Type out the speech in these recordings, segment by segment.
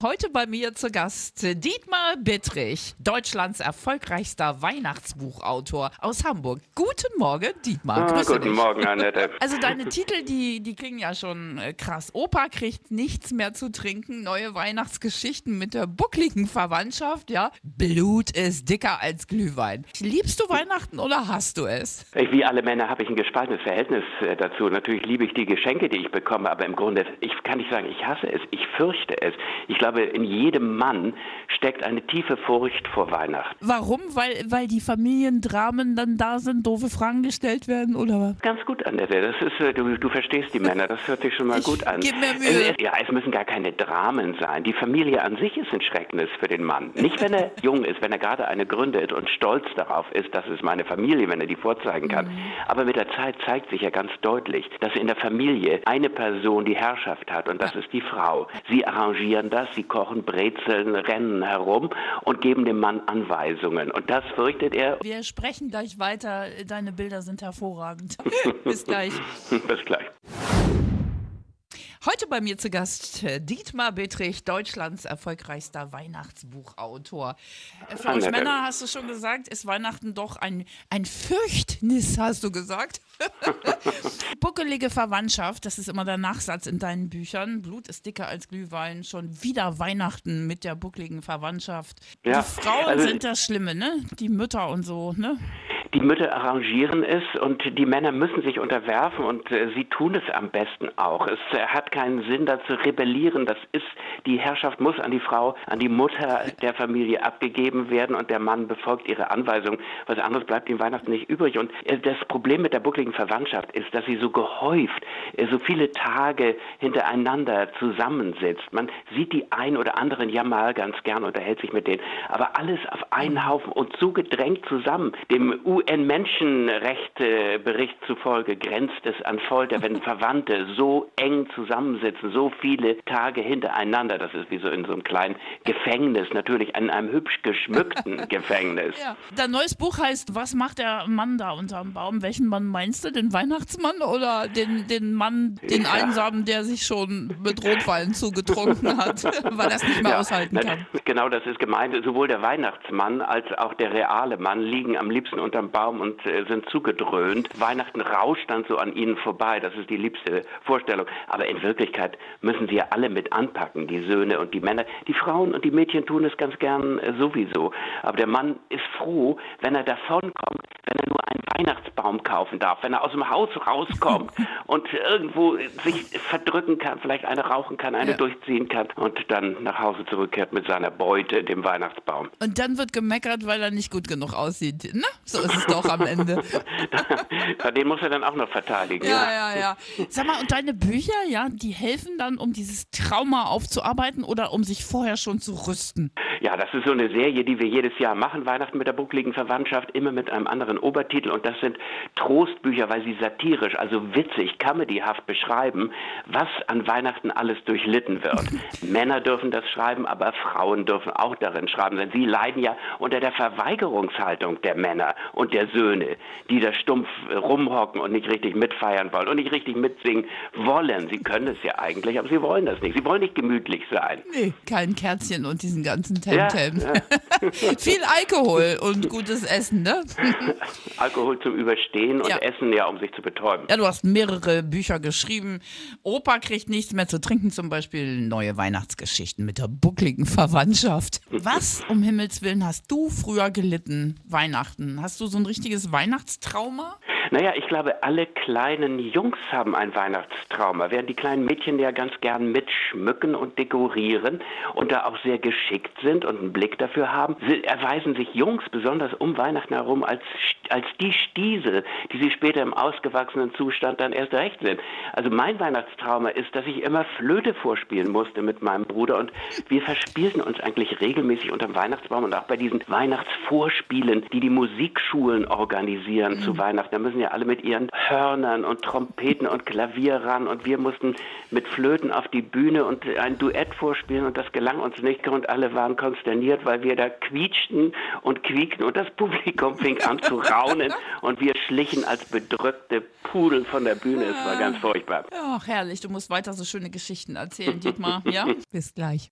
Heute bei mir zu Gast Dietmar Bittrich, Deutschlands erfolgreichster Weihnachtsbuchautor aus Hamburg. Guten Morgen, Dietmar. Ah, guten dich. Morgen, Annette. Also deine Titel, die, die klingen ja schon äh, krass. Opa kriegt nichts mehr zu trinken, neue Weihnachtsgeschichten mit der buckligen Verwandtschaft, ja. Blut ist dicker als Glühwein. Liebst du Weihnachten oder hast du es? Wie alle Männer habe ich ein gespaltenes Verhältnis äh, dazu. Natürlich liebe ich die Geschenke, die ich bekomme, aber im Grunde, ich kann nicht sagen, ich hasse es, ich fürchte es. Ich glaube, in jedem Mann steckt eine tiefe Furcht vor Weihnachten. Warum? Weil, weil die Familiendramen dann da sind, doofe Fragen gestellt werden oder was? Ganz gut, Annette. Das ist, äh, du, du verstehst die Männer. Das hört sich schon mal Ich gut an. geb mir Mühe. Ja, es müssen gar keine Dramen sein. Die Familie an sich ist ein Schrecknis für den Mann. Nicht, wenn er jung ist, wenn er gerade eine gründet und stolz darauf ist, das ist meine Familie, wenn er die vorzeigen kann. Mhm. Aber mit der Zeit zeigt sich ja ganz deutlich, dass in der Familie eine Person die Herrschaft hat und das ist die Frau. Sie arrangieren das, sie kochen Brezeln, rennen herum und geben dem Mann Anweisungen. Und das fürchtet er. Wir sprechen gleich weiter. Deine Bilder sind hervorragend. Bis gleich. Bis gleich. Heute bei mir zu Gast äh, Dietmar Bittrich, Deutschlands erfolgreichster Weihnachtsbuchautor. Für uns Annette. Männer, hast du schon gesagt, ist Weihnachten doch ein, ein Fürchtnis, hast du gesagt. Buckelige Verwandtschaft, das ist immer der Nachsatz in deinen Büchern. Blut ist dicker als Glühwein. Schon wieder Weihnachten mit der buckligen Verwandtschaft. Ja, Die Frauen also- sind das Schlimme, ne? Die Mütter und so, ne? Die Mütter arrangieren es und die Männer müssen sich unterwerfen und äh, sie tun es am besten auch. Es äh, hat keinen Sinn, da zu rebellieren. Das ist, die Herrschaft muss an die Frau, an die Mutter der Familie abgegeben werden und der Mann befolgt ihre Anweisungen. Was anderes bleibt ihm Weihnachten nicht übrig. Und äh, das Problem mit der buckligen Verwandtschaft ist, dass sie so gehäuft, äh, so viele Tage hintereinander zusammensitzt. Man sieht die ein oder anderen ja mal ganz gern, unterhält sich mit denen, aber alles auf einen Haufen und so gedrängt zusammen. Dem UN-Menschenrechtebericht zufolge grenzt es an Folter, wenn Verwandte so eng zusammensitzen, so viele Tage hintereinander. Das ist wie so in so einem kleinen Gefängnis, natürlich in einem hübsch geschmückten Gefängnis. Ja. Dein neues Buch heißt Was macht der Mann da unterm Baum? Welchen Mann meinst du? Den Weihnachtsmann oder den, den Mann, den Ja. Einsamen, der sich schon mit Rotwein zugetrunken hat, weil er es nicht mehr Ja, aushalten kann? Genau, das ist gemeint. Sowohl der Weihnachtsmann als auch der reale Mann liegen am liebsten unterm Baum und äh, sind zugedröhnt. Weihnachten rauscht dann so an ihnen vorbei. Das ist die liebste Vorstellung. Aber in Wirklichkeit müssen sie ja alle mit anpacken, die Söhne und die Männer. Die Frauen und die Mädchen tun es ganz gern äh, sowieso. Aber der Mann ist froh, wenn er davonkommt, wenn er nur einen Weihnachtsbaum kaufen darf, wenn er aus dem Haus rauskommt und irgendwo sich verdrücken kann, vielleicht eine rauchen kann, eine Ja. durchziehen kann und dann nach Hause zurückkehrt mit seiner Beute, dem Weihnachtsbaum. Und dann wird gemeckert, weil er nicht gut genug aussieht. Na, so ist es doch am Ende. Den muss er dann auch noch verteidigen. Ja, ja, ja. Sag mal, und deine Bücher, ja, die helfen dann, um dieses Trauma aufzuarbeiten oder um sich vorher schon zu rüsten? Ja, das ist so eine Serie, die wir jedes Jahr machen, Weihnachten mit der buckligen Verwandtschaft, immer mit einem anderen Obertitel. Und das sind Trostbücher, weil sie satirisch, also witzig, comedyhaft beschreiben, was an Weihnachten alles durchlitten wird. Männer dürfen das schreiben, aber Frauen dürfen auch darin schreiben, denn sie leiden ja unter der Verweigerungshaltung der Männer und der Söhne, die da stumpf rumhocken und nicht richtig mitfeiern wollen und nicht richtig mitsingen wollen. Sie können es ja eigentlich, aber sie wollen das nicht. Sie wollen nicht gemütlich sein. Nee, kein Kerzchen und diesen ganzen Temtem. ja. Viel Alkohol und gutes Essen, ne? Alkohol zum Überstehen und Ja. Essen ja, um sich zu betäuben. Ja, du hast mehrere Bücher geschrieben. Opa kriegt nichts mehr zu trinken, zum Beispiel neue Weihnachtsgeschichten mit der buckligen Verwandtschaft. Was um Himmels Willen hast du früher gelitten, Weihnachten? Hast du so ein richtiges Weihnachtstrauma? Naja, ich glaube, alle kleinen Jungs haben ein Weihnachtstrauma, während die kleinen Mädchen ja ganz gern mitschmücken und dekorieren und da auch sehr geschickt sind und einen Blick dafür haben, erweisen sich Jungs besonders um Weihnachten herum als, als die Stiesel, die sie später im ausgewachsenen Zustand dann erst recht sind. Also mein Weihnachtstrauma ist, dass ich immer Flöte vorspielen musste mit meinem Bruder und wir verspielten uns eigentlich regelmäßig unterm Weihnachtsbaum und auch bei diesen Weihnachtsvorspielen, die die Musikschulen organisieren zu Weihnachten. Da müssen mussten ja alle mit ihren Hörnern und Trompeten und Klavier ran und wir mussten mit Flöten auf die Bühne und ein Duett vorspielen und das gelang uns nicht und alle waren konsterniert, weil wir da quietschten und quiekten und das Publikum fing an zu raunen und wir schlichen als bedrückte Pudel von der Bühne. Es war ganz furchtbar. Ach, herrlich. Du musst weiter so schöne Geschichten erzählen, Dietmar. Ja? Bis gleich.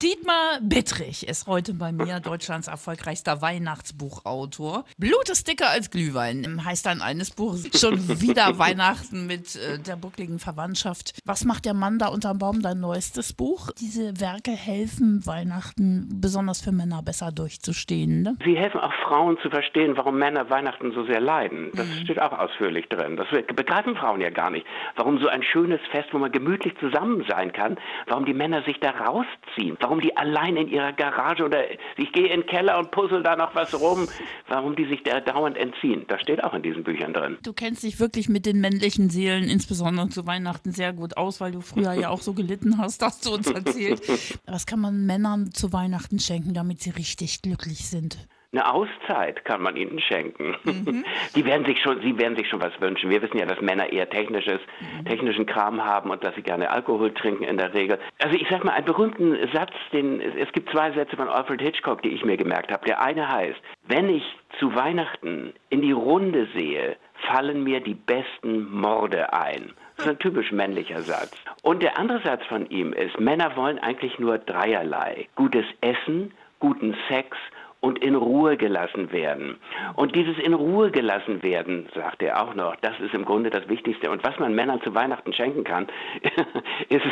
Dietmar Bittrich ist heute bei mir Deutschlands erfolgreichster Weihnachtsbuchautor. Blut ist dicker als Glühwein heißt dann eines Buches. Schon wieder Weihnachten mit äh, der buckligen Verwandtschaft. Was macht der Mann da unterm Baum, dein neuestes Buch? Diese Werke helfen Weihnachten, besonders für Männer, besser durchzustehen. Ne? Sie helfen auch Frauen zu verstehen, warum Männer Weihnachten so sehr leiden. Das mhm. steht auch ausführlich drin. Das begreifen Frauen ja gar nicht. Warum so ein schönes Fest, wo man gemütlich zusammen sein kann, warum die Männer sich da rausziehen warum die allein in ihrer Garage oder ich gehe in den Keller und puzzle da noch was rum, warum die sich da dauernd entziehen. Das steht auch in diesen Büchern drin. Du kennst dich wirklich mit den männlichen Seelen, insbesondere zu Weihnachten, sehr gut aus, weil du früher ja auch so gelitten hast, hast du uns erzählt. Was kann man Männern zu Weihnachten schenken, damit sie richtig glücklich sind? Eine Auszeit kann man ihnen schenken. Mhm. Die werden sich schon, sie werden sich schon was wünschen. Wir wissen ja, dass Männer eher technisches, mhm. technischen Kram haben und dass sie gerne Alkohol trinken in der Regel. Also ich sag mal einen berühmten Satz, den es gibt zwei Sätze von Alfred Hitchcock, die ich mir gemerkt habe. Der eine heißt: Wenn ich zu Weihnachten in die Runde sehe, fallen mir die besten Morde ein. Das ist ein typisch männlicher Satz. Und der andere Satz von ihm ist: Männer wollen eigentlich nur dreierlei: gutes Essen, guten Sex und in Ruhe gelassen werden. Und dieses in Ruhe gelassen werden, sagt er auch noch, das ist im Grunde das Wichtigste. Und was man Männern zu Weihnachten schenken kann, ist,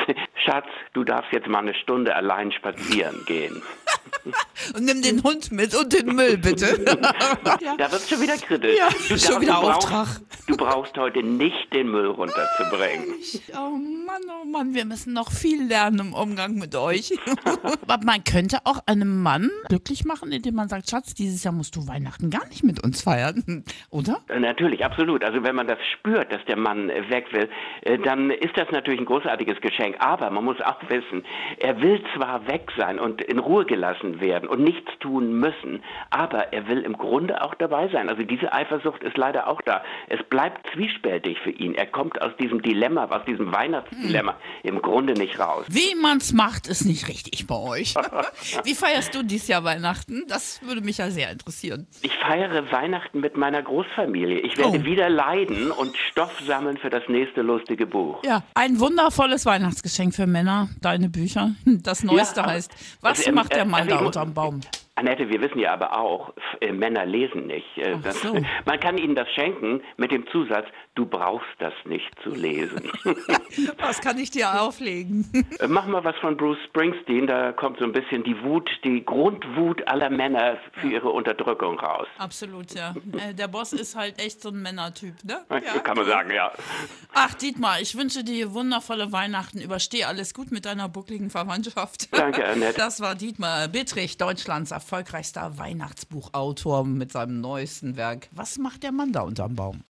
Schatz, du darfst jetzt mal eine Stunde allein spazieren gehen. und nimm den Hund mit und den Müll, bitte. ja. Da wird es schon wieder kritisch. Ja, du, schon wieder Auftrag. Du brauchst heute nicht den Müll runterzubringen. Oh Mann, oh Mann, wir müssen noch viel lernen im Umgang mit euch. Aber man könnte auch einen Mann glücklich machen, indem man sagt, Schatz, dieses Jahr musst du Weihnachten gar nicht mit uns feiern, oder? Äh, natürlich, absolut. Also wenn man das spürt, dass der Mann äh, weg will, äh, dann ist das natürlich ein großartiges Geschenk. Aber man muss auch wissen, er will zwar weg sein und in Ruhe gelassen werden und nichts tun müssen, aber er will im Grunde auch dabei sein. Also diese Eifersucht ist leider auch da. Es bleibt zwiespältig für ihn. Er kommt aus diesem Dilemma, aus diesem Weihnachtsdilemma hm. im Grunde nicht raus. Wie man es macht, ist nicht richtig bei euch. Wie feierst du dieses Jahr Weihnachten? Das das würde mich ja sehr interessieren. Ich feiere Weihnachten mit meiner Großfamilie. Ich werde oh. wieder leiden und Stoff sammeln für das nächste lustige Buch. Ja, ein wundervolles Weihnachtsgeschenk für Männer, deine Bücher. Das Neueste ja, heißt, was also, macht der Mann also, da unterm Baum? Annette, wir wissen ja aber auch, äh, Männer lesen nicht. Äh, das, so. Man kann ihnen das schenken mit dem Zusatz, du brauchst das nicht zu lesen. was kann ich dir auflegen? Äh, mach mal was von Bruce Springsteen, da kommt so ein bisschen die Wut, die Grundwut aller Männer für ihre Unterdrückung raus. Absolut, ja. Äh, der Boss ist halt echt so ein Männertyp, ne? Ja. Kann man sagen, ja. Ach, Dietmar, ich wünsche dir wundervolle Weihnachten. Übersteh alles gut mit deiner buckligen Verwandtschaft. Danke, Annette. Das war Dietmar Bittrich, Deutschlands erfolgreichster Weihnachtsbuchautor mit seinem neuesten Werk. Was macht der Mann da unterm Baum?